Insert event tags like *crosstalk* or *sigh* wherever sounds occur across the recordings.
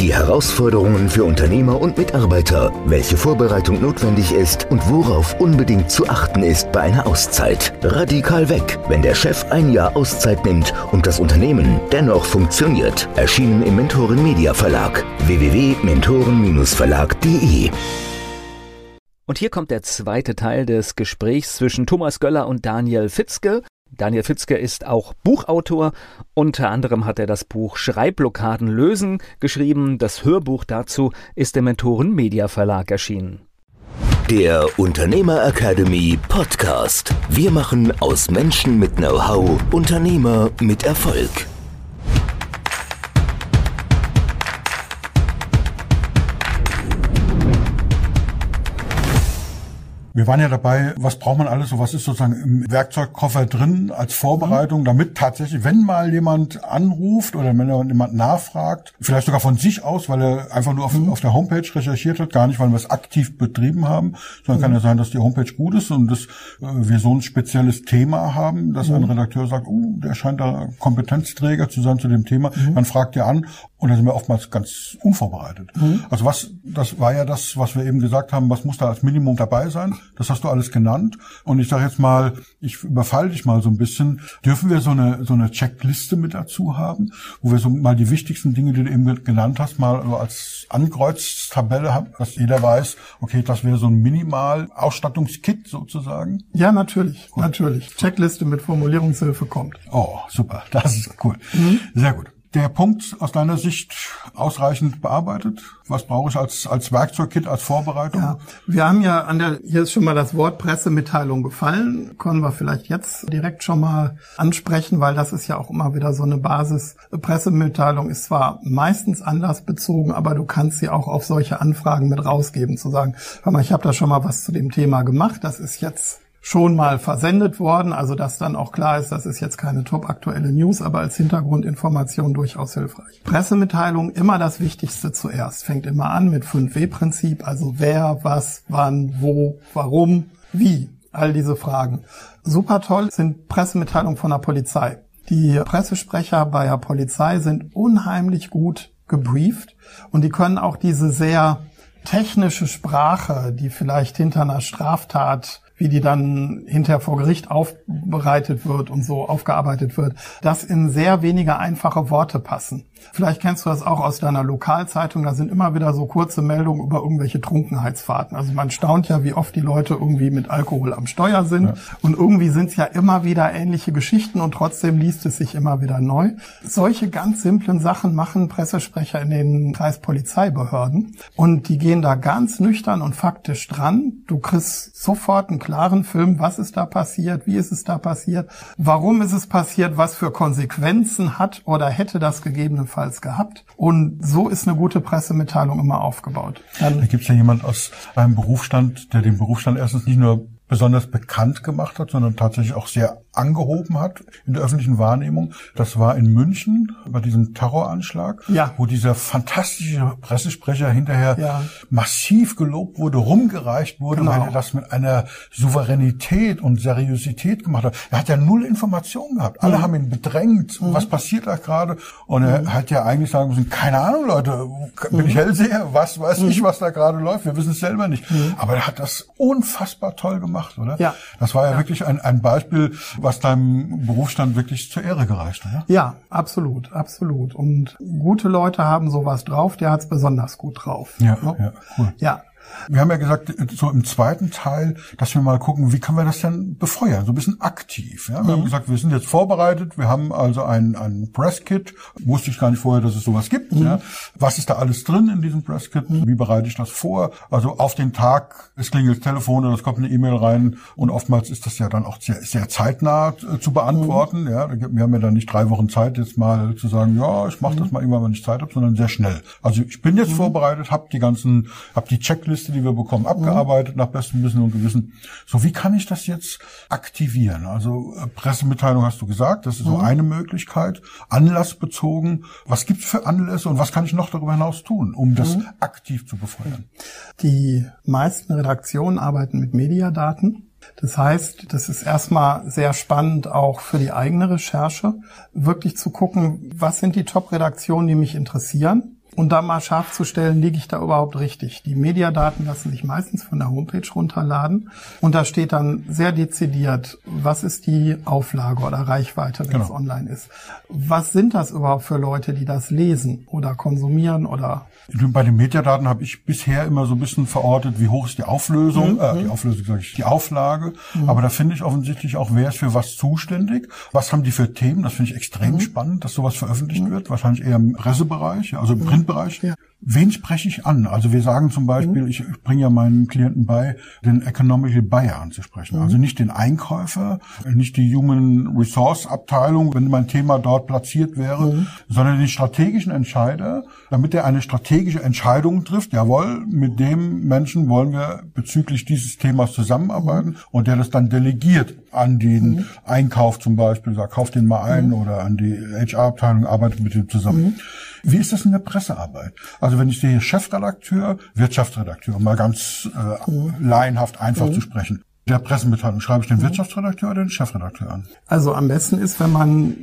die Herausforderungen für Unternehmer und Mitarbeiter, welche Vorbereitung notwendig ist und worauf unbedingt zu achten ist bei einer Auszeit. Radikal weg, wenn der Chef ein Jahr Auszeit nimmt und das Unternehmen dennoch funktioniert. Erschienen im Mentoren Media Verlag www.mentoren-verlag.de Und hier kommt der zweite Teil des Gesprächs zwischen Thomas Göller und Daniel Fitzke. Daniel Fitzke ist auch Buchautor. Unter anderem hat er das Buch Schreibblockaden lösen geschrieben. Das Hörbuch dazu ist im Mentoren Media Verlag erschienen. Der Unternehmer Academy Podcast. Wir machen aus Menschen mit Know-how Unternehmer mit Erfolg. Wir waren ja dabei, was braucht man alles, so was ist sozusagen im Werkzeugkoffer drin als Vorbereitung, damit tatsächlich, wenn mal jemand anruft oder wenn jemand nachfragt, vielleicht sogar von sich aus, weil er einfach nur auf, mhm. auf der Homepage recherchiert hat, gar nicht, weil wir es aktiv betrieben haben, sondern mhm. kann ja sein, dass die Homepage gut ist und dass äh, wir so ein spezielles Thema haben, dass mhm. ein Redakteur sagt, oh, der scheint da Kompetenzträger zu sein zu dem Thema, mhm. dann fragt er an und da sind wir oftmals ganz unvorbereitet. Mhm. Also was, das war ja das, was wir eben gesagt haben, was muss da als Minimum dabei sein? Das hast du alles genannt. Und ich sage jetzt mal, ich überfalle dich mal so ein bisschen. Dürfen wir so eine, so eine Checkliste mit dazu haben, wo wir so mal die wichtigsten Dinge, die du eben genannt hast, mal als Ankreuztabelle haben, dass jeder weiß, okay, das wäre so ein Minimal-Ausstattungskit sozusagen? Ja, natürlich, Gut. natürlich. Checkliste mit Formulierungshilfe kommt. Oh, super. Das ist cool. Mhm. Sehr gut der Punkt aus deiner Sicht ausreichend bearbeitet? Was brauche ich als, als Werkzeugkit, als Vorbereitung? Ja, wir haben ja an der, hier ist schon mal das Wort Pressemitteilung gefallen. Können wir vielleicht jetzt direkt schon mal ansprechen, weil das ist ja auch immer wieder so eine Basis. Pressemitteilung ist zwar meistens anlassbezogen, aber du kannst sie auch auf solche Anfragen mit rausgeben, zu sagen, hör mal, ich habe da schon mal was zu dem Thema gemacht, das ist jetzt schon mal versendet worden, also dass dann auch klar ist, das ist jetzt keine top aktuelle News, aber als Hintergrundinformation durchaus hilfreich. Pressemitteilung immer das Wichtigste zuerst, fängt immer an mit 5W-Prinzip, also wer, was, wann, wo, warum, wie, all diese Fragen. Super toll sind Pressemitteilungen von der Polizei. Die Pressesprecher bei der Polizei sind unheimlich gut gebrieft und die können auch diese sehr technische Sprache, die vielleicht hinter einer Straftat wie die dann hinterher vor Gericht aufbereitet wird und so aufgearbeitet wird, das in sehr wenige einfache Worte passen. Vielleicht kennst du das auch aus deiner Lokalzeitung, da sind immer wieder so kurze Meldungen über irgendwelche Trunkenheitsfahrten. Also man staunt ja, wie oft die Leute irgendwie mit Alkohol am Steuer sind ja. und irgendwie sind es ja immer wieder ähnliche Geschichten und trotzdem liest es sich immer wieder neu. Solche ganz simplen Sachen machen Pressesprecher in den Kreispolizeibehörden und die gehen da ganz nüchtern und faktisch dran. Du kriegst sofort einen klaren Film, was ist da passiert, wie ist es da passiert, warum ist es passiert, was für Konsequenzen hat oder hätte das gegebenenfalls gehabt. Und so ist eine gute Pressemitteilung immer aufgebaut. Dann da gibt es ja jemand aus einem Berufsstand, der den Berufsstand erstens nicht nur besonders bekannt gemacht hat, sondern tatsächlich auch sehr angehoben hat in der öffentlichen Wahrnehmung. Das war in München bei diesem Terroranschlag, ja. wo dieser fantastische Pressesprecher hinterher ja. massiv gelobt wurde, rumgereicht wurde, genau. weil er das mit einer Souveränität und Seriosität gemacht hat. Er hat ja null Informationen gehabt. Alle mhm. haben ihn bedrängt. Mhm. Was passiert da gerade? Und er mhm. hat ja eigentlich sagen müssen, keine Ahnung, Leute, bin ich mhm. Hellseher? Was weiß ich, mhm. was da gerade läuft? Wir wissen es selber nicht. Mhm. Aber er hat das unfassbar toll gemacht, oder? Ja. Das war ja, ja. wirklich ein, ein Beispiel, was deinem Berufsstand wirklich zur Ehre gereicht. Ja? ja, absolut, absolut. Und gute Leute haben sowas drauf, der hat es besonders gut drauf. Ja, ja, cool. Ja, wir haben ja gesagt, so im zweiten Teil, dass wir mal gucken, wie können wir das denn befeuern, so ein bisschen aktiv. Ja? Wir mhm. haben gesagt, wir sind jetzt vorbereitet, wir haben also ein, ein Presskit, wusste ich gar nicht vorher, dass es sowas gibt. Mhm. Ja? Was ist da alles drin in diesem Presskit? Mhm. Wie bereite ich das vor? Also auf den Tag, es klingelt das Telefon oder es kommt eine E-Mail rein und oftmals ist das ja dann auch sehr, sehr zeitnah äh, zu beantworten. Mhm. Ja? Wir haben ja dann nicht drei Wochen Zeit, jetzt mal zu sagen, ja, ich mache das mhm. mal irgendwann, wenn ich Zeit habe, sondern sehr schnell. Also ich bin jetzt mhm. vorbereitet, habe die ganzen, habe die Checklist Liste, die wir bekommen, abgearbeitet nach bestem Wissen und Gewissen. So, wie kann ich das jetzt aktivieren? Also äh, Pressemitteilung hast du gesagt, das ist so eine Möglichkeit. Anlassbezogen. Was gibt's für Anlässe und was kann ich noch darüber hinaus tun, um das aktiv zu befeuern? Die meisten Redaktionen arbeiten mit Mediadaten. Das heißt, das ist erstmal sehr spannend auch für die eigene Recherche, wirklich zu gucken, was sind die Top-Redaktionen, die mich interessieren und da mal scharf zu stellen, liege ich da überhaupt richtig. Die Mediadaten lassen sich meistens von der Homepage runterladen und da steht dann sehr dezidiert, was ist die Auflage oder Reichweite, wenn genau. es online ist. Was sind das überhaupt für Leute, die das lesen oder konsumieren oder bei den Mediadaten habe ich bisher immer so ein bisschen verortet, wie hoch ist die Auflösung, mhm. äh, die Auflösung sage ich, die Auflage. Mhm. Aber da finde ich offensichtlich auch, wer ist für was zuständig, was haben die für Themen. Das finde ich extrem mhm. spannend, dass sowas veröffentlicht mhm. wird. Wahrscheinlich eher im Pressebereich, also im mhm. Printbereich. Ja. Wen spreche ich an? Also wir sagen zum Beispiel, mhm. ich bringe ja meinen Klienten bei, den Economical Buyer anzusprechen. Mhm. Also nicht den Einkäufer, nicht die Human Resource Abteilung, wenn mein Thema dort platziert wäre, mhm. sondern den strategischen Entscheider, damit er eine strategische Entscheidung trifft. Jawohl, mit dem Menschen wollen wir bezüglich dieses Themas zusammenarbeiten mhm. und der das dann delegiert an den mhm. Einkauf zum Beispiel, sagt, kauf den mal ein mhm. oder an die HR-Abteilung, arbeitet mit dem zusammen. Wie ist das in der Pressearbeit? Also wenn ich sehe Chefredakteur, Wirtschaftsredakteur, um mal ganz äh, mhm. laienhaft einfach mhm. zu sprechen. Der Pressemitteilung schreibe ich den mhm. Wirtschaftsredakteur oder den Chefredakteur an? Also am besten ist, wenn man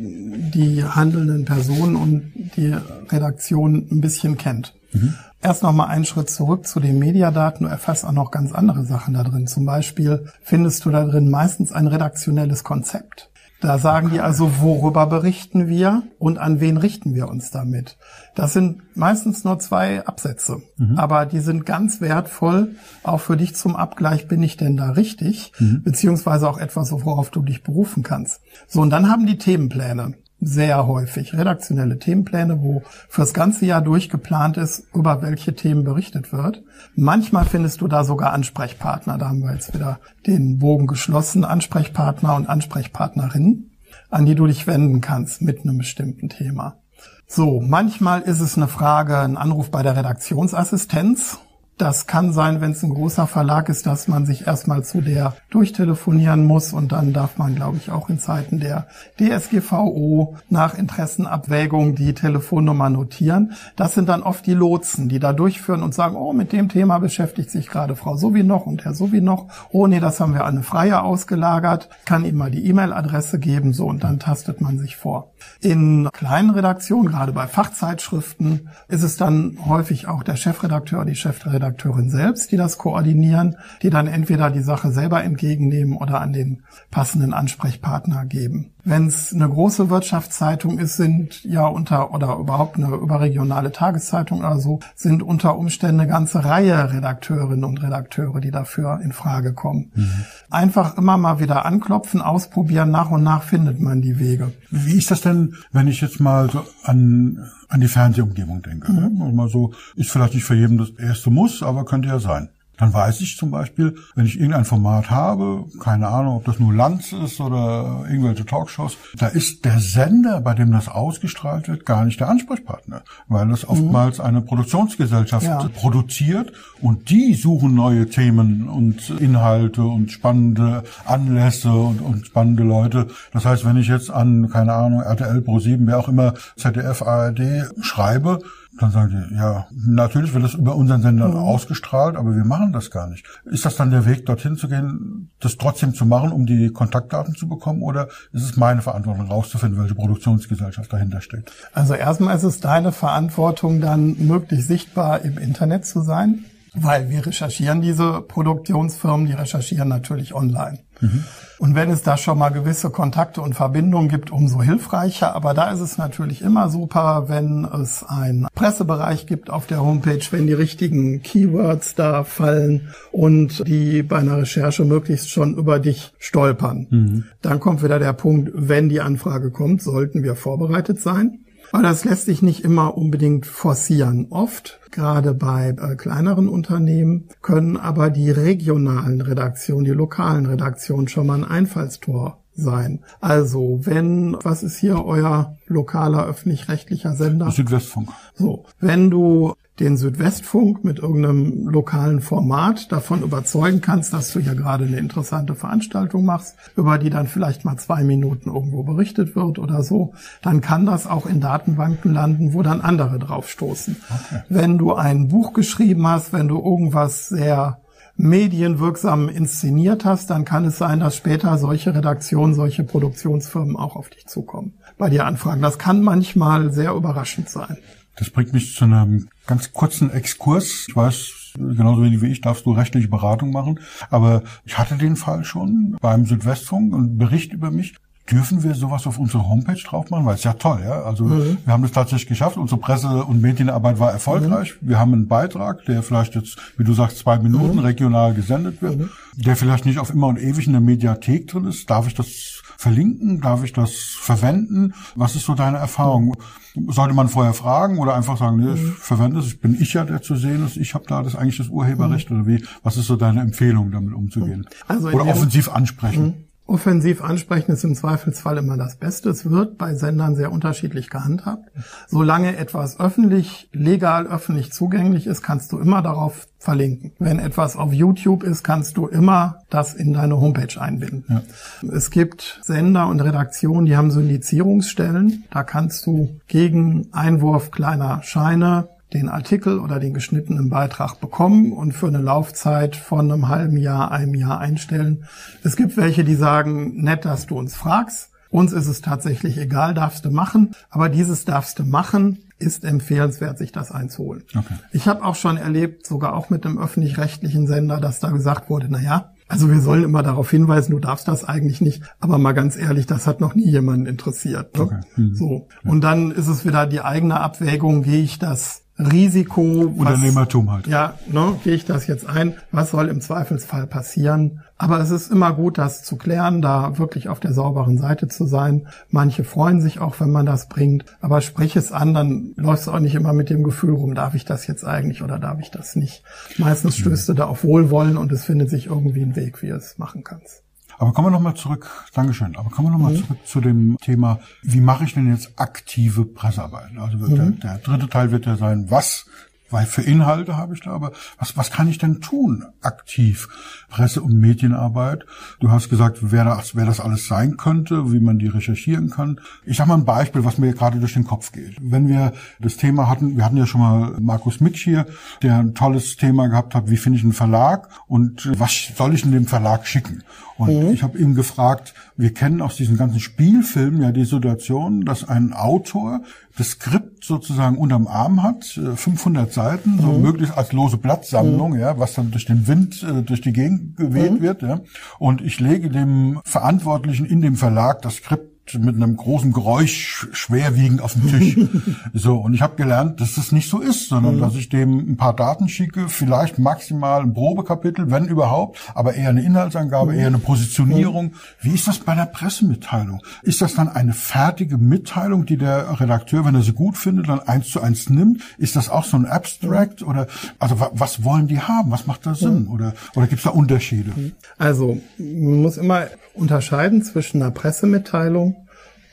die handelnden Personen und die Redaktion ein bisschen kennt. Mhm. Erst noch mal einen Schritt zurück zu den Mediadaten. Du erfasst auch noch ganz andere Sachen da drin. Zum Beispiel findest du da drin meistens ein redaktionelles Konzept. Da sagen die also, worüber berichten wir und an wen richten wir uns damit. Das sind meistens nur zwei Absätze, mhm. aber die sind ganz wertvoll, auch für dich zum Abgleich, bin ich denn da richtig, mhm. beziehungsweise auch etwas, worauf du dich berufen kannst. So, und dann haben die Themenpläne sehr häufig redaktionelle Themenpläne, wo fürs ganze Jahr durchgeplant ist, über welche Themen berichtet wird. Manchmal findest du da sogar Ansprechpartner. Da haben wir jetzt wieder den Bogen geschlossen. Ansprechpartner und Ansprechpartnerinnen, an die du dich wenden kannst mit einem bestimmten Thema. So, manchmal ist es eine Frage, ein Anruf bei der Redaktionsassistenz. Das kann sein, wenn es ein großer Verlag ist, dass man sich erstmal zu der durchtelefonieren muss und dann darf man, glaube ich, auch in Zeiten der DSGVO nach Interessenabwägung die Telefonnummer notieren. Das sind dann oft die Lotsen, die da durchführen und sagen, oh, mit dem Thema beschäftigt sich gerade Frau so noch und Herr so noch. Oh nee, das haben wir an eine Freie ausgelagert, kann ihm mal die E-Mail-Adresse geben, so und dann tastet man sich vor. In kleinen Redaktionen, gerade bei Fachzeitschriften, ist es dann häufig auch der Chefredakteur, die Chefredakteurin, Chefredakteurin selbst, die das koordinieren, die dann entweder die Sache selber entgegennehmen oder an den passenden Ansprechpartner geben. Wenn es eine große Wirtschaftszeitung ist, sind ja unter oder überhaupt eine überregionale Tageszeitung oder so, sind unter Umständen eine ganze Reihe Redakteurinnen und Redakteure, die dafür in Frage kommen. Mhm. Einfach immer mal wieder anklopfen, ausprobieren, nach und nach findet man die Wege. Wie ist das denn, wenn ich jetzt mal so an an die Fernsehumgebung denke. Mhm. Mal so, ist vielleicht nicht für jeden das erste Muss, aber könnte ja sein. Dann weiß ich zum Beispiel, wenn ich irgendein Format habe, keine Ahnung, ob das nur Lanz ist oder irgendwelche Talkshows, da ist der Sender, bei dem das ausgestrahlt wird, gar nicht der Ansprechpartner, weil das oftmals eine Produktionsgesellschaft ja. produziert und die suchen neue Themen und Inhalte und spannende Anlässe und, und spannende Leute. Das heißt, wenn ich jetzt an, keine Ahnung, RTL Pro 7, wer auch immer, ZDF, ARD schreibe, dann sagen die, ja, natürlich wird das über unseren Sender mhm. ausgestrahlt, aber wir machen das gar nicht. Ist das dann der Weg, dorthin zu gehen, das trotzdem zu machen, um die Kontaktdaten zu bekommen, oder ist es meine Verantwortung, rauszufinden, welche Produktionsgesellschaft dahinter steht? Also erstmal ist es deine Verantwortung, dann möglichst sichtbar im Internet zu sein, weil wir recherchieren diese Produktionsfirmen, die recherchieren natürlich online. Mhm. Und wenn es da schon mal gewisse Kontakte und Verbindungen gibt, umso hilfreicher. Aber da ist es natürlich immer super, wenn es einen Pressebereich gibt auf der Homepage, wenn die richtigen Keywords da fallen und die bei einer Recherche möglichst schon über dich stolpern. Mhm. Dann kommt wieder der Punkt, wenn die Anfrage kommt, sollten wir vorbereitet sein. Aber das lässt sich nicht immer unbedingt forcieren. Oft, gerade bei äh, kleineren Unternehmen, können aber die regionalen Redaktionen, die lokalen Redaktionen schon mal ein Einfallstor sein. Also, wenn, was ist hier euer lokaler öffentlich-rechtlicher Sender? Südwestfunk. So, wenn du den Südwestfunk mit irgendeinem lokalen Format davon überzeugen kannst, dass du hier gerade eine interessante Veranstaltung machst, über die dann vielleicht mal zwei Minuten irgendwo berichtet wird oder so, dann kann das auch in Datenbanken landen, wo dann andere draufstoßen. Okay. Wenn du ein Buch geschrieben hast, wenn du irgendwas sehr medienwirksam inszeniert hast, dann kann es sein, dass später solche Redaktionen, solche Produktionsfirmen auch auf dich zukommen, bei dir anfragen. Das kann manchmal sehr überraschend sein. Das bringt mich zu einem ganz kurzen Exkurs. Ich weiß, genauso wenig wie ich darfst du rechtliche Beratung machen, aber ich hatte den Fall schon beim Südwestfunk und Bericht über mich. Dürfen wir sowas auf unsere Homepage drauf machen? Weil es ja toll, ja. Also mhm. wir haben das tatsächlich geschafft. Unsere Presse- und Medienarbeit war erfolgreich. Mhm. Wir haben einen Beitrag, der vielleicht jetzt, wie du sagst, zwei Minuten mhm. regional gesendet wird, mhm. der vielleicht nicht auf immer und ewig in der Mediathek drin ist. Darf ich das verlinken? Darf ich das verwenden? Was ist so deine Erfahrung? Sollte man vorher fragen oder einfach sagen, nee, ich mhm. verwende es, bin ich ja der zu sehen ist, ich habe da das eigentlich das Urheberrecht mhm. oder wie? Was ist so deine Empfehlung, damit umzugehen? Also oder offensiv ansprechen? Offensiv ansprechen ist im Zweifelsfall immer das Beste. Es wird bei Sendern sehr unterschiedlich gehandhabt. Solange etwas öffentlich, legal öffentlich zugänglich ist, kannst du immer darauf verlinken. Wenn etwas auf YouTube ist, kannst du immer das in deine Homepage einbinden. Ja. Es gibt Sender und Redaktionen, die haben Syndizierungsstellen. Da kannst du gegen Einwurf kleiner Scheine den Artikel oder den geschnittenen Beitrag bekommen und für eine Laufzeit von einem halben Jahr, einem Jahr einstellen. Es gibt welche, die sagen, nett, dass du uns fragst. Uns ist es tatsächlich egal, darfst du machen. Aber dieses darfst du machen ist empfehlenswert, sich das einzuholen. Okay. Ich habe auch schon erlebt, sogar auch mit einem öffentlich-rechtlichen Sender, dass da gesagt wurde, na ja, also wir sollen immer darauf hinweisen, du darfst das eigentlich nicht. Aber mal ganz ehrlich, das hat noch nie jemanden interessiert. Ne? Okay. Mhm. So. Und dann ist es wieder die eigene Abwägung, gehe ich das Risiko. Unternehmertum halt. Ja, ne, gehe ich das jetzt ein? Was soll im Zweifelsfall passieren? Aber es ist immer gut, das zu klären, da wirklich auf der sauberen Seite zu sein. Manche freuen sich auch, wenn man das bringt. Aber sprich es an, dann läufst du auch nicht immer mit dem Gefühl rum, darf ich das jetzt eigentlich oder darf ich das nicht? Meistens stößt du da auf Wohlwollen und es findet sich irgendwie ein Weg, wie du es machen kannst. Aber kommen wir nochmal zurück, Dankeschön, aber kommen wir nochmal mhm. zurück zu dem Thema, wie mache ich denn jetzt aktive Pressearbeit? Also mhm. der, der dritte Teil wird ja sein, was weil für Inhalte habe ich da, aber was, was kann ich denn tun aktiv? Presse- und Medienarbeit. Du hast gesagt, wer das, wer das alles sein könnte, wie man die recherchieren kann. Ich sage mal ein Beispiel, was mir gerade durch den Kopf geht. Wenn wir das Thema hatten, wir hatten ja schon mal Markus Mitsch hier, der ein tolles Thema gehabt hat, wie finde ich einen Verlag und was soll ich in dem Verlag schicken? Und mhm. ich habe ihm gefragt, wir kennen aus diesen ganzen Spielfilmen ja die Situation, dass ein Autor das Skript sozusagen unterm Arm hat, 500 äh, Seiten, so mhm. möglichst als lose Blattsammlung, mhm. ja, was dann durch den Wind äh, durch die Gegend geweht mhm. wird, ja. Und ich lege dem Verantwortlichen in dem Verlag das Skript mit einem großen Geräusch schwerwiegend auf den Tisch. *laughs* so, und ich habe gelernt, dass das nicht so ist, sondern mhm. dass ich dem ein paar Daten schicke, vielleicht maximal ein Probekapitel, wenn überhaupt, aber eher eine Inhaltsangabe, mhm. eher eine Positionierung. Mhm. Wie ist das bei der Pressemitteilung? Ist das dann eine fertige Mitteilung, die der Redakteur, wenn er sie gut findet, dann eins zu eins nimmt? Ist das auch so ein Abstract oder also was wollen die haben? Was macht da Sinn? Mhm. Oder oder gibt es da Unterschiede? Mhm. Also man muss immer unterscheiden zwischen einer Pressemitteilung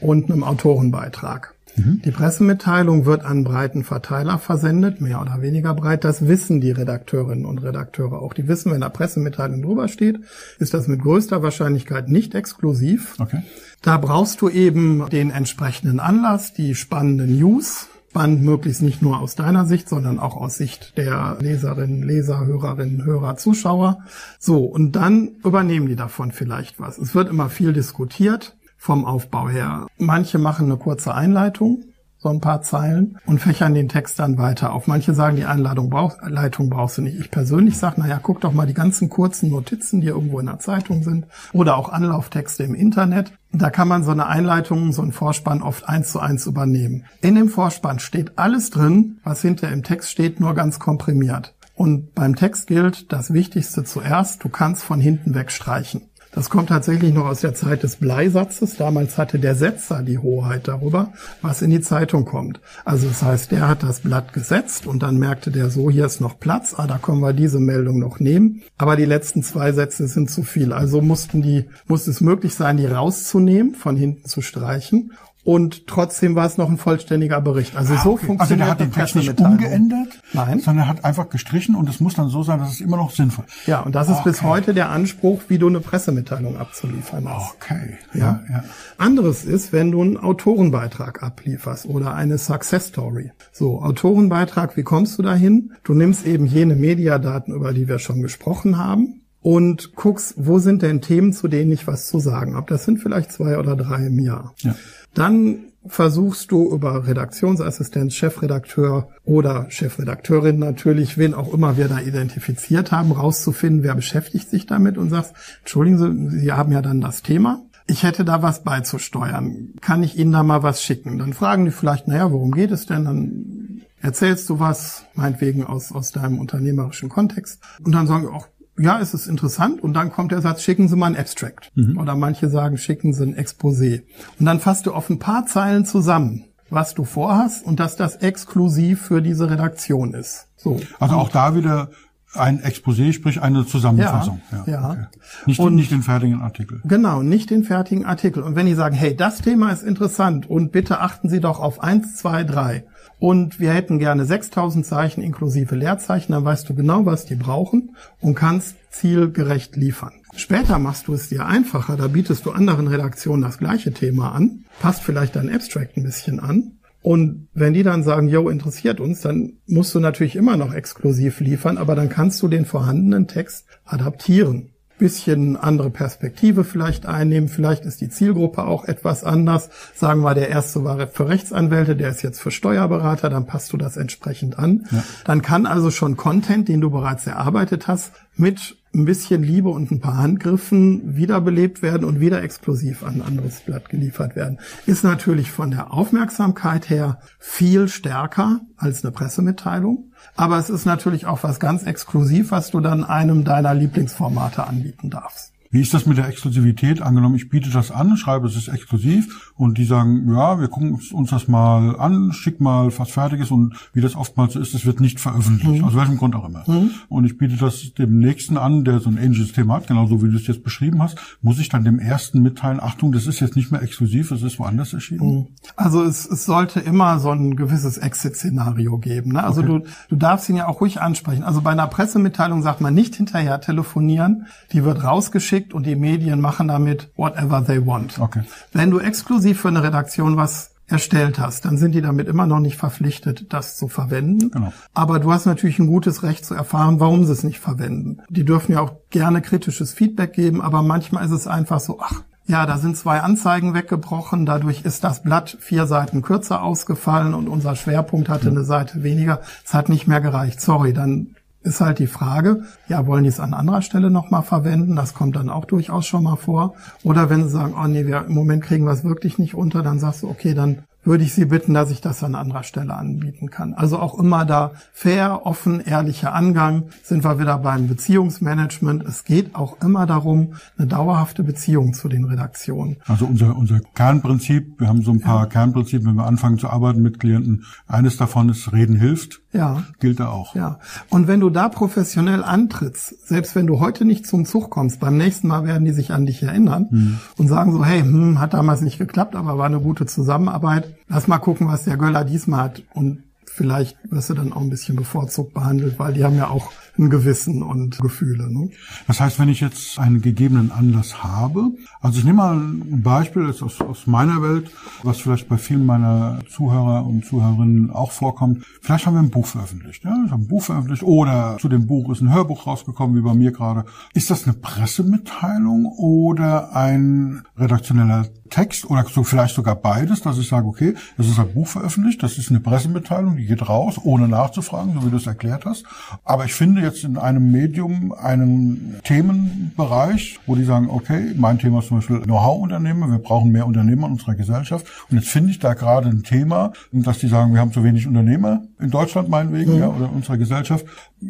und einem Autorenbeitrag. Mhm. Die Pressemitteilung wird an breiten Verteiler versendet, mehr oder weniger breit. Das wissen die Redakteurinnen und Redakteure auch. Die wissen, wenn da Pressemitteilung drüber steht, ist das mit größter Wahrscheinlichkeit nicht exklusiv. Okay. Da brauchst du eben den entsprechenden Anlass, die spannenden News, spannend möglichst nicht nur aus deiner Sicht, sondern auch aus Sicht der Leserinnen, Leser, Hörerinnen, Hörer, Zuschauer. So, und dann übernehmen die davon vielleicht was. Es wird immer viel diskutiert vom Aufbau her. Manche machen eine kurze Einleitung, so ein paar Zeilen und fächern den Text dann weiter auf. Manche sagen, die Einladung brauch, Leitung brauchst du nicht. Ich persönlich sage, naja, guck doch mal die ganzen kurzen Notizen, die irgendwo in der Zeitung sind oder auch Anlauftexte im Internet. Da kann man so eine Einleitung, so einen Vorspann oft eins zu eins übernehmen. In dem Vorspann steht alles drin, was hinter im Text steht, nur ganz komprimiert. Und beim Text gilt das Wichtigste zuerst, du kannst von hinten weg streichen. Das kommt tatsächlich noch aus der Zeit des Bleisatzes. Damals hatte der Setzer die Hoheit darüber, was in die Zeitung kommt. Also das heißt, der hat das Blatt gesetzt und dann merkte der so, hier ist noch Platz, ah, da können wir diese Meldung noch nehmen. Aber die letzten zwei Sätze sind zu viel. Also mussten die, musste es möglich sein, die rauszunehmen, von hinten zu streichen und trotzdem war es noch ein vollständiger Bericht. Also so okay. funktioniert Also der hat den Text nicht umgeändert, Nein. sondern er hat einfach gestrichen und es muss dann so sein, dass es immer noch sinnvoll ist. Ja, und das ist bis Okay. heute der Anspruch, wie du eine Pressemitteilung abzuliefern hast. Okay, ja, ja. Anderes ist, wenn du einen Autorenbeitrag ablieferst oder eine Success Story. So, Autorenbeitrag, wie kommst du dahin? Du nimmst eben jene Mediadaten, über die wir schon gesprochen haben und guckst, wo sind denn Themen, zu denen ich was zu sagen habe. Das sind vielleicht zwei oder drei im Jahr. Ja. Dann versuchst du über Redaktionsassistenz, Chefredakteur oder Chefredakteurin natürlich, wen auch immer wir da identifiziert haben, rauszufinden, wer beschäftigt sich damit und sagst, entschuldigen Sie, Sie haben ja dann das Thema. Ich hätte da was beizusteuern. Kann ich Ihnen da mal was schicken? Dann fragen die vielleicht, naja, worum geht es denn? Dann erzählst du was, meinetwegen aus, aus deinem unternehmerischen Kontext. Und dann sagen wir auch, ja, es ist interessant. Und dann kommt der Satz, schicken Sie mal ein Abstract. Oder manche sagen, schicken Sie ein Exposé. Und dann fasst du auf ein paar Zeilen zusammen, was du vorhast und dass das exklusiv für diese Redaktion ist. So. Also auch da wieder ein Exposé, sprich eine Zusammenfassung. Ja, ja. Nicht, Und- nicht den fertigen Artikel. Genau, nicht den fertigen Artikel. Und wenn die sagen, hey, das Thema ist interessant und bitte achten Sie doch auf eins, zwei, drei und wir hätten gerne 6000 Zeichen inklusive Leerzeichen, dann weißt du genau, was die brauchen und kannst zielgerecht liefern. Später machst du es dir einfacher, da bietest du anderen Redaktionen das gleiche Thema an, passt vielleicht dein Abstract ein bisschen an. Und wenn die dann sagen, yo, interessiert uns, dann musst du natürlich immer noch exklusiv liefern, aber dann kannst du den vorhandenen Text adaptieren. Bisschen andere Perspektive vielleicht einnehmen. Vielleicht ist die Zielgruppe auch etwas anders. Sagen wir, der erste war für Rechtsanwälte, der ist jetzt für Steuerberater, dann passt du das entsprechend an. Dann kann also schon Content, den du bereits erarbeitet hast, mit ein bisschen Liebe und ein paar Handgriffen wiederbelebt werden und wieder exklusiv an ein anderes Blatt geliefert werden. Ist natürlich von der Aufmerksamkeit her viel stärker als eine Pressemitteilung. Aber es ist natürlich auch was ganz exklusiv, was du dann einem deiner Lieblingsformate anbieten darfst. Wie ist das mit der Exklusivität? Angenommen, ich biete das an, schreibe, es ist exklusiv und die sagen, ja, wir gucken uns das mal an, schick mal was Fertiges und wie das oftmals so ist, es wird nicht veröffentlicht, aus welchem Grund auch immer. Und ich biete das dem Nächsten an, der so ein ähnliches Thema hat, genauso wie du es jetzt beschrieben hast, muss ich dann dem Ersten mitteilen, Achtung, das ist jetzt nicht mehr exklusiv, es ist woanders erschienen? Also es, es sollte immer so ein gewisses Exit-Szenario geben. Ne? Also du, du darfst ihn ja auch ruhig ansprechen. Also bei einer Pressemitteilung sagt man nicht hinterher telefonieren, die wird rausgeschickt und die Medien machen damit whatever they want. Okay. Wenn du exklusiv für eine Redaktion was erstellt hast, dann sind die damit immer noch nicht verpflichtet, das zu verwenden. Genau. Aber du hast natürlich ein gutes Recht zu erfahren, warum sie es nicht verwenden. Die dürfen ja auch gerne kritisches Feedback geben, aber manchmal ist es einfach so, ach, ja, da sind zwei Anzeigen weggebrochen, dadurch ist das Blatt vier Seiten kürzer ausgefallen und unser Schwerpunkt hatte eine Seite weniger. Es hat nicht mehr gereicht. Sorry, dann ist halt die Frage, ja, wollen die es an anderer Stelle nochmal verwenden? Das kommt dann auch durchaus schon mal vor. Oder wenn sie sagen, oh nee, wir, im Moment kriegen wir es wirklich nicht unter, dann sagst du, okay, dann würde ich Sie bitten, dass ich das an anderer Stelle anbieten kann. Also auch immer da fair, offen, ehrlicher Angang. Sind wir wieder beim Beziehungsmanagement. Es geht auch immer darum, eine dauerhafte Beziehung zu den Redaktionen. Also unser, unser Kernprinzip, wir haben so ein paar Kernprinzipien, wenn wir anfangen zu arbeiten mit Klienten. Eines davon ist Reden hilft. Ja. Gilt da auch. Ja, und wenn du da professionell antrittst, selbst wenn du heute nicht zum Zug kommst, beim nächsten Mal werden die sich an dich erinnern und sagen so, hey, hm, hat damals nicht geklappt, aber war eine gute Zusammenarbeit. Lass mal gucken, was der Göller diesmal hat. Und vielleicht wirst du dann auch ein bisschen bevorzugt behandelt, weil die haben ja auch ein Gewissen und Gefühle. Ne? Das heißt, wenn ich jetzt einen gegebenen Anlass habe, also ich nehme mal ein Beispiel jetzt aus, aus meiner Welt, was vielleicht bei vielen meiner Zuhörer und Zuhörerinnen auch vorkommt. Vielleicht haben wir ein Buch veröffentlicht. Ja? Ich habe ein Buch veröffentlicht oder zu dem Buch ist ein Hörbuch rausgekommen, wie bei mir gerade. Ist das eine Pressemitteilung oder ein redaktioneller Text oder so vielleicht sogar beides, dass ich sage, okay, das ist ein Buch veröffentlicht, das ist eine Pressemitteilung, die geht raus, ohne nachzufragen, so wie du es erklärt hast. Aber ich finde jetzt in einem Medium einen Themenbereich, wo die sagen, okay, mein Thema ist zum Beispiel Know-how-Unternehmer, wir brauchen mehr Unternehmer in unserer Gesellschaft. Und jetzt finde ich da gerade ein Thema, dass die sagen, wir haben zu wenig Unternehmer in Deutschland meinetwegen, ja, oder in unserer Gesellschaft.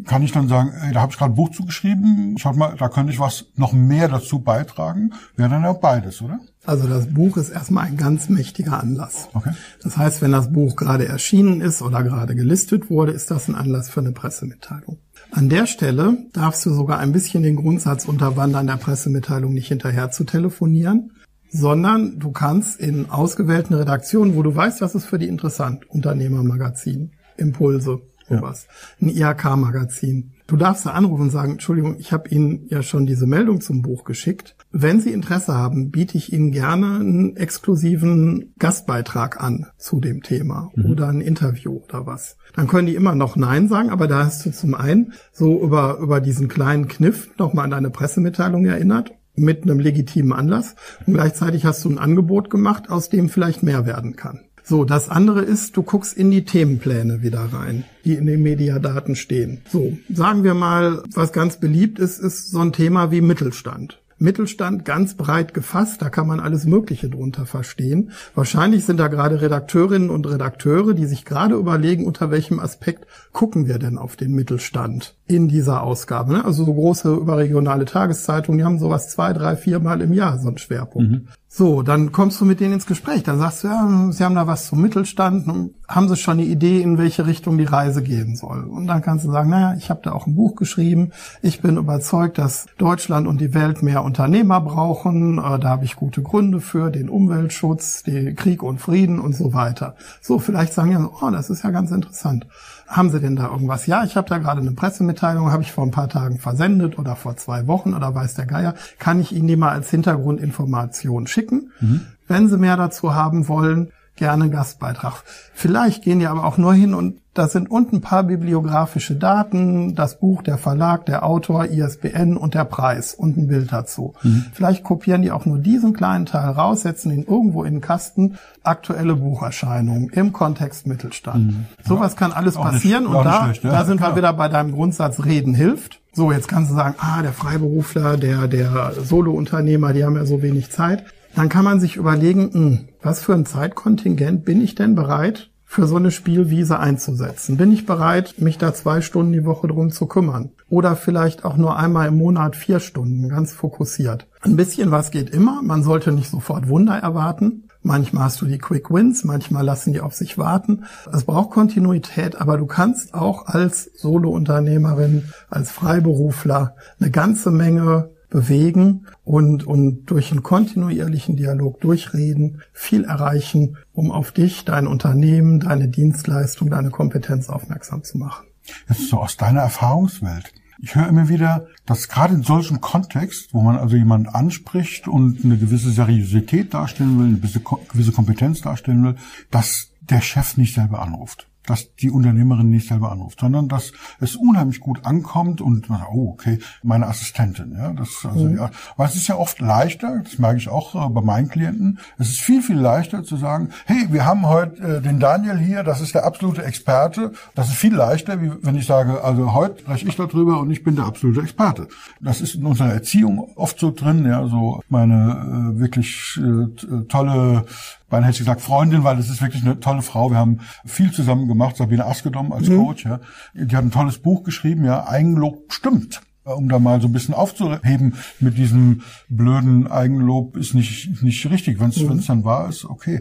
Kann ich dann sagen, ey, da habe ich gerade ein Buch zugeschrieben, schaut mal, da könnte ich was noch mehr dazu beitragen. Wäre dann ja beides, oder? Also das Buch ist erstmal ein ganz mächtiger Anlass. Okay. Das heißt, wenn das Buch gerade erschienen ist oder gerade gelistet wurde, ist das ein Anlass für eine Pressemitteilung. An der Stelle darfst du sogar ein bisschen den Grundsatz unterwandern, der Pressemitteilung nicht hinterher zu telefonieren. sondern du kannst in ausgewählten Redaktionen, wo du weißt, was ist für die interessant, Unternehmermagazin, Impulse, ja. ein IHK-Magazin. Du darfst da anrufen und sagen, Entschuldigung, ich habe Ihnen ja schon diese Meldung zum Buch geschickt. Wenn Sie Interesse haben, biete ich Ihnen gerne einen exklusiven Gastbeitrag an zu dem Thema mhm. oder ein Interview oder was. Dann können die immer noch Nein sagen, aber da hast du zum einen so über, über diesen kleinen Kniff nochmal an deine Pressemitteilung erinnert mit einem legitimen Anlass und gleichzeitig hast du ein Angebot gemacht, aus dem vielleicht mehr werden kann. So, das andere ist, du guckst in die Themenpläne wieder rein, die in den Mediadaten stehen. So, sagen wir mal, was ganz beliebt ist, ist so ein Thema wie Mittelstand. Mittelstand ganz breit gefasst, da kann man alles Mögliche drunter verstehen. Wahrscheinlich sind da gerade Redakteurinnen und Redakteure, die sich gerade überlegen, unter welchem Aspekt gucken wir denn auf den Mittelstand in dieser Ausgabe. Ne? Also so große überregionale Tageszeitungen, die haben sowas zwei, drei, vier Mal im Jahr, so ein Schwerpunkt. Mhm. So, dann kommst du mit denen ins Gespräch. Dann sagst du, ja, sie haben da was zum Mittelstand. Haben sie schon eine Idee, in welche Richtung die Reise gehen soll? Und dann kannst du sagen, naja, ich habe da auch ein Buch geschrieben. Ich bin überzeugt, dass Deutschland und die Welt mehr Unternehmer brauchen. Äh, da habe ich gute Gründe für den Umweltschutz, den Krieg und Frieden und so weiter. So, vielleicht sagen ja, oh, das ist ja ganz interessant. Haben Sie denn da irgendwas? Ja, ich habe da gerade eine Pressemitteilung, habe ich vor ein paar Tagen versendet oder vor zwei Wochen oder weiß der Geier. Kann ich Ihnen die mal als Hintergrundinformation schicken? Mhm. Wenn Sie mehr dazu haben wollen, gerne Gastbeitrag. Vielleicht gehen die aber auch nur hin und da sind unten ein paar bibliografische Daten, das Buch, der Verlag, der Autor, ISBN und der Preis und ein Bild dazu. Mhm. Vielleicht kopieren die auch nur diesen kleinen Teil raus, setzen ihn irgendwo in den Kasten, aktuelle Bucherscheinungen im Kontext Mittelstand. Mhm. Sowas kann alles passieren nicht, und da, schlecht, ja, da sind wir wieder bei deinem Grundsatz, Reden hilft. So, jetzt kannst du sagen, ah, der Freiberufler, der, der Solounternehmer, die haben ja so wenig Zeit. Dann kann man sich überlegen, mh, hm, was für ein Zeitkontingent bin ich denn bereit, für so eine Spielwiese einzusetzen? Bin ich bereit, mich da zwei Stunden die Woche drum zu kümmern? Oder vielleicht auch nur einmal im Monat vier Stunden, ganz fokussiert. Ein bisschen was geht immer. Man sollte nicht sofort Wunder erwarten. Manchmal hast du die Quick Wins, manchmal lassen die auf sich warten. Es braucht Kontinuität, aber du kannst auch als Solo-Unternehmerin, als Freiberufler eine ganze Menge bewegen und, und durch einen kontinuierlichen Dialog durchreden viel erreichen, um auf dich, dein Unternehmen, deine Dienstleistung, deine Kompetenz aufmerksam zu machen. Jetzt so aus deiner Erfahrungswelt. Ich höre immer wieder, dass gerade in solchem Kontext, wo man also jemanden anspricht und eine gewisse Seriosität darstellen will, eine gewisse Kompetenz darstellen will, dass der Chef nicht selber anruft dass die Unternehmerin nicht selber anruft, sondern dass es unheimlich gut ankommt und man sagt, oh, okay, meine Assistentin, ja, das also mhm. ja, weil es ist ja oft leichter, das merke ich auch äh, bei meinen Klienten, es ist viel viel leichter zu sagen, hey, wir haben heute äh, den Daniel hier, das ist der absolute Experte, das ist viel leichter, wie wenn ich sage, also heute spreche ich darüber und ich bin der absolute Experte. Das ist in unserer Erziehung oft so drin, ja, so meine äh, wirklich äh, tolle beinahe hätte ich gesagt Freundin, weil das ist wirklich eine tolle Frau. Wir haben viel zusammen gemacht, Sabine Askedom als mhm. Coach. Ja. Die hat ein tolles Buch geschrieben, ja, Eigenlob stimmt um da mal so ein bisschen aufzuheben mit diesem blöden Eigenlob ist nicht nicht richtig. Wenn es mhm. dann wahr ist, okay.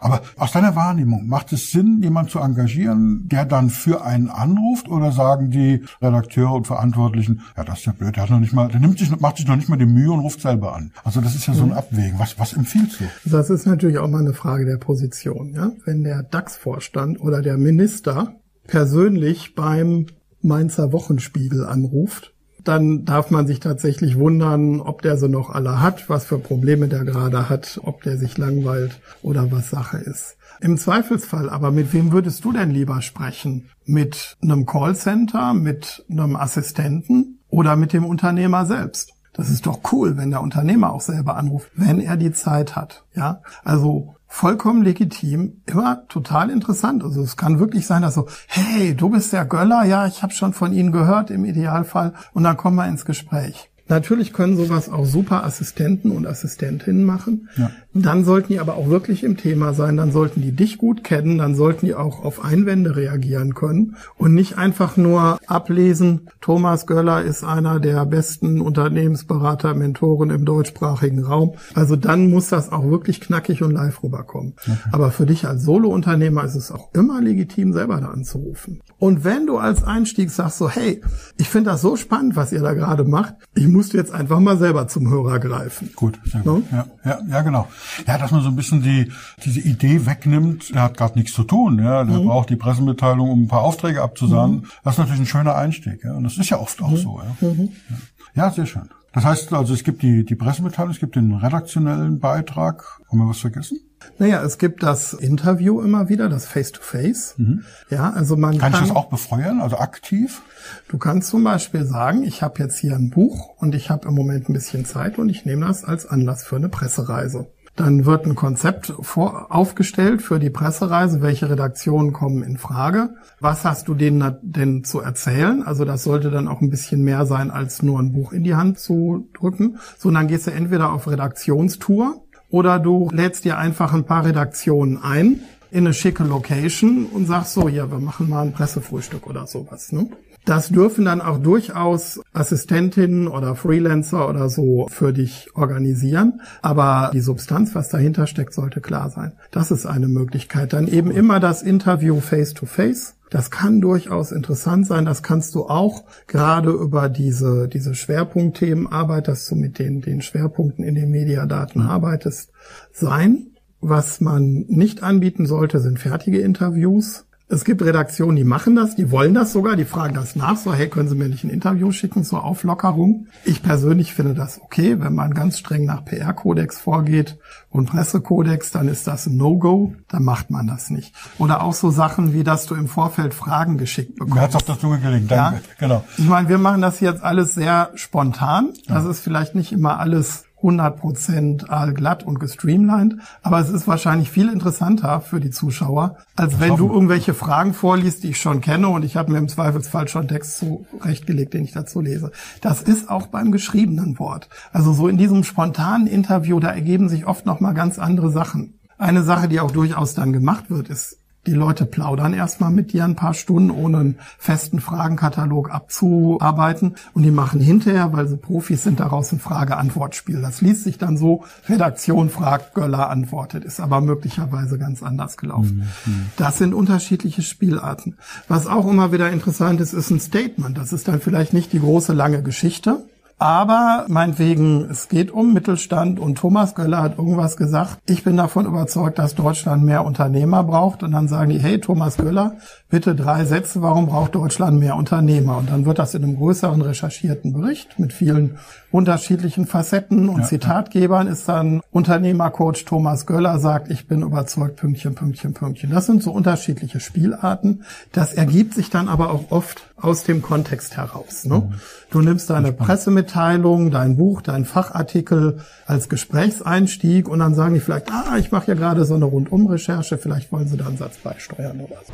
Aber aus deiner Wahrnehmung macht es Sinn, jemanden zu engagieren, der dann für einen anruft, oder sagen die Redakteure und Verantwortlichen, ja, das ist ja blöd, der hat noch nicht mal, der nimmt sich, macht sich noch nicht mal die Mühe und ruft selber an. Also das ist ja so ein mhm. Abwägen. Was was empfiehlst du? Das ist natürlich auch mal eine Frage der Position. Ja, wenn der DAX-Vorstand oder der Minister persönlich beim Mainzer Wochenspiegel anruft dann darf man sich tatsächlich wundern, ob der so noch alle hat, was für Probleme der gerade hat, ob der sich langweilt oder was Sache ist. Im Zweifelsfall aber, mit wem würdest du denn lieber sprechen? Mit einem Callcenter, mit einem Assistenten oder mit dem Unternehmer selbst? Das ist doch cool, wenn der Unternehmer auch selber anruft, wenn er die Zeit hat. Ja, also vollkommen legitim, immer total interessant. Also es kann wirklich sein, dass so, hey, du bist der Göller, ja, ich habe schon von Ihnen gehört im Idealfall und dann kommen wir ins Gespräch. Natürlich können sowas auch super Assistenten und Assistentinnen machen. Ja. Dann sollten die aber auch wirklich im Thema sein. Dann sollten die dich gut kennen. Dann sollten die auch auf Einwände reagieren können und nicht einfach nur ablesen. Thomas Göller ist einer der besten Unternehmensberater, Mentoren im deutschsprachigen Raum. Also dann muss das auch wirklich knackig und live rüberkommen. Okay. Aber für dich als Solo-Unternehmer ist es auch immer legitim, selber da anzurufen. Und wenn du als Einstieg sagst so, hey, ich finde das so spannend, was ihr da gerade macht. Ich muss musst jetzt einfach mal selber zum Hörer greifen. Gut, sehr gut. Ja, ja, ja, genau. Ja, dass man so ein bisschen die diese Idee wegnimmt, der hat gerade nichts zu tun, ja, der mhm. braucht die Pressemitteilung, um ein paar Aufträge abzusagen. Mhm. Das ist natürlich ein schöner Einstieg, ja. Und das ist ja oft auch mhm. so, ja. Mhm. ja. Ja, sehr schön. Das heißt also, es gibt die, die Pressemitteilung, es gibt den redaktionellen Beitrag. Haben wir was vergessen? Naja, es gibt das Interview immer wieder, das Face-to-Face. -face. Mhm. Ja, also man kann, kann ich das auch befeuern, also aktiv? Du kannst zum Beispiel sagen, ich habe jetzt hier ein Buch und ich habe im Moment ein bisschen Zeit und ich nehme das als Anlass für eine Pressereise. Dann wird ein Konzept vor, aufgestellt für die Pressereise. Welche Redaktionen kommen in Frage? Was hast du denen denn zu erzählen? Also das sollte dann auch ein bisschen mehr sein, als nur ein Buch in die Hand zu drücken. So, und dann gehst du entweder auf Redaktionstour oder du lädst dir einfach ein paar Redaktionen ein in eine schicke Location und sagst so, ja, wir machen mal ein Pressefrühstück oder sowas. Ne? Das dürfen dann auch durchaus Assistentinnen oder Freelancer oder so für dich organisieren. Aber die Substanz, was dahinter steckt, sollte klar sein. Das ist eine Möglichkeit. Dann eben immer das Interview face to face. Das kann durchaus interessant sein. Das kannst du auch gerade über diese, diese Schwerpunktthemen arbeitest du mit den, den Schwerpunkten in den Mediadaten arbeitest sein. Was man nicht anbieten sollte, sind fertige Interviews. Es gibt Redaktionen, die machen das, die wollen das sogar, die fragen das nach, so, hey, können Sie mir nicht ein Interview schicken zur Auflockerung? Ich persönlich finde das okay, wenn man ganz streng nach PR-Kodex vorgeht und Pressekodex, dann ist das ein No-Go, dann macht man das nicht. Oder auch so Sachen, wie dass du im Vorfeld Fragen geschickt bekommst. Mir hat's auf der Zunge gelegen, danke. Ja? Genau. Ich meine, wir machen das jetzt alles sehr spontan. Das ja. ist vielleicht nicht immer alles 100% allglatt und gestreamlined. Aber es ist wahrscheinlich viel interessanter für die Zuschauer, als wenn du irgendwelche Fragen vorliest, die ich schon kenne und ich habe mir im Zweifelsfall schon Text zurechtgelegt, den ich dazu lese. Das ist auch beim geschriebenen Wort. Also so in diesem spontanen Interview, da ergeben sich oft noch mal ganz andere Sachen. Eine Sache, die auch durchaus dann gemacht wird, ist die Leute plaudern erstmal mit dir ein paar Stunden, ohne einen festen Fragenkatalog abzuarbeiten. Und die machen hinterher, weil sie Profis sind, daraus ein Frage-Antwort-Spiel. Das liest sich dann so, Redaktion fragt, Göller antwortet, ist aber möglicherweise ganz anders gelaufen. Mhm. Das sind unterschiedliche Spielarten. Was auch immer wieder interessant ist, ist ein Statement. Das ist dann vielleicht nicht die große lange Geschichte, aber meinetwegen, es geht um Mittelstand und Thomas Göller hat irgendwas gesagt. Ich bin davon überzeugt, dass Deutschland mehr Unternehmer braucht. Und dann sagen die, hey Thomas Göller, bitte drei Sätze, warum braucht Deutschland mehr Unternehmer? Und dann wird das in einem größeren recherchierten Bericht mit vielen unterschiedlichen Facetten und ja, Zitatgebern ist dann Unternehmercoach Thomas Göller sagt, ich bin überzeugt, Pünktchen, Pünktchen, Pünktchen. Das sind so unterschiedliche Spielarten. Das ergibt sich dann aber auch oft aus dem Kontext heraus. Ne? Mhm. Du nimmst deine Pressemitteilung, dein Buch, dein Fachartikel als Gesprächseinstieg und dann sagen die vielleicht, ah, ich mache ja gerade so eine Rundumrecherche, vielleicht wollen sie da einen Satz beisteuern oder so.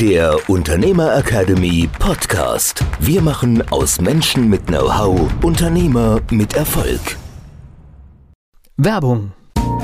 Der Unternehmer Academy Podcast. Wir machen aus Menschen mit Know-how Unternehmer mit Erfolg. Werbung.